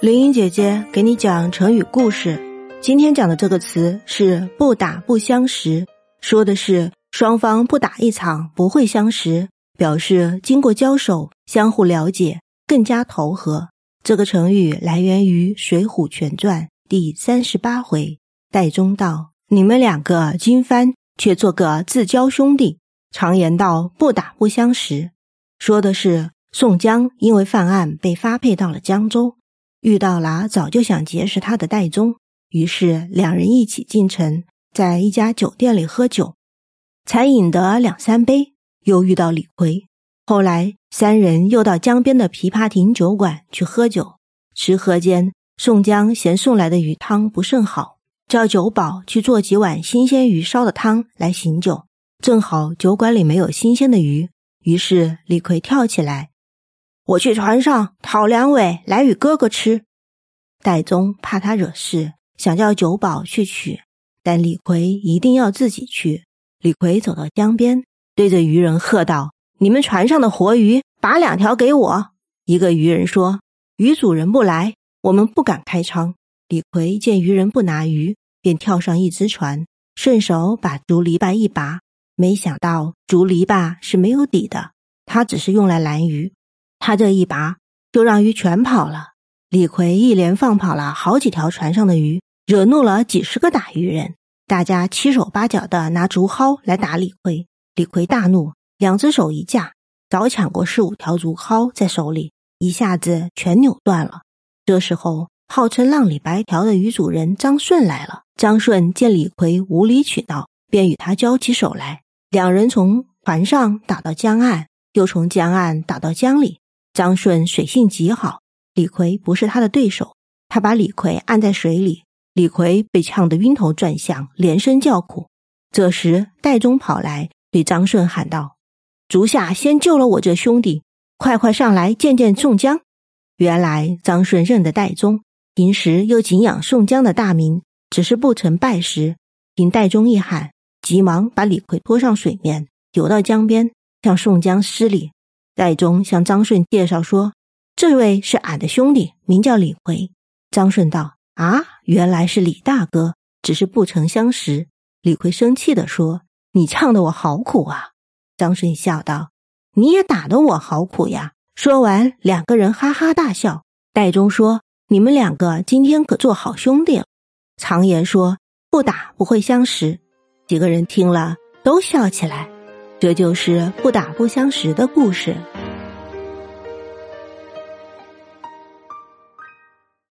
林英姐姐给你讲成语故事。今天讲的这个词是“不打不相识”，说的是双方不打一场不会相识，表示经过交手，相互了解，更加投合。这个成语来源于《水浒全传》第三十八回：“戴宗道，你们两个金帆，却做个自交兄弟。”常言道：“不打不相识”，说的是宋江因为犯案被发配到了江州。遇到了早就想结识他的戴宗，于是两人一起进城，在一家酒店里喝酒，才饮得两三杯，又遇到李逵。后来三人又到江边的琵琶亭酒馆去喝酒，吃喝间，宋江嫌送来的鱼汤不甚好，叫酒保去做几碗新鲜鱼烧的汤来醒酒。正好酒馆里没有新鲜的鱼，于是李逵跳起来。我去船上讨两尾来与哥哥吃。戴宗怕他惹事，想叫酒保去取，但李逵一定要自己去。李逵走到江边，对着渔人喝道：“你们船上的活鱼，把两条给我。”一个渔人说：“鱼主人不来，我们不敢开仓。”李逵见渔人不拿鱼，便跳上一只船，顺手把竹篱笆一拔，没想到竹篱笆是没有底的，他只是用来拦鱼。他这一拔，就让鱼全跑了。李逵一连放跑了好几条船上的鱼，惹怒了几十个打鱼人。大家七手八脚的拿竹蒿来打李逵。李逵大怒，两只手一架，早抢过四五条竹蒿在手里，一下子全扭断了。这时候，号称浪里白条的鱼主人张顺来了。张顺见李逵无理取闹，便与他交起手来。两人从船上打到江岸，又从江岸打到江里。张顺水性极好，李逵不是他的对手。他把李逵按在水里，李逵被呛得晕头转向，连声叫苦。这时戴宗跑来，对张顺喊道：“足下先救了我这兄弟，快快上来见见宋江。”原来张顺认得戴宗，平时又敬仰宋江的大名，只是不曾拜师。听戴宗一喊，急忙把李逵拖上水面，游到江边，向宋江施礼。戴宗向张顺介绍说：“这位是俺的兄弟，名叫李逵。”张顺道：“啊，原来是李大哥，只是不曾相识。”李逵生气地说：“你唱得我好苦啊！”张顺笑道：“你也打得我好苦呀！”说完，两个人哈哈大笑。戴宗说：“你们两个今天可做好兄弟了。常言说，不打不会相识。”几个人听了都笑起来。这就是不打不相识的故事。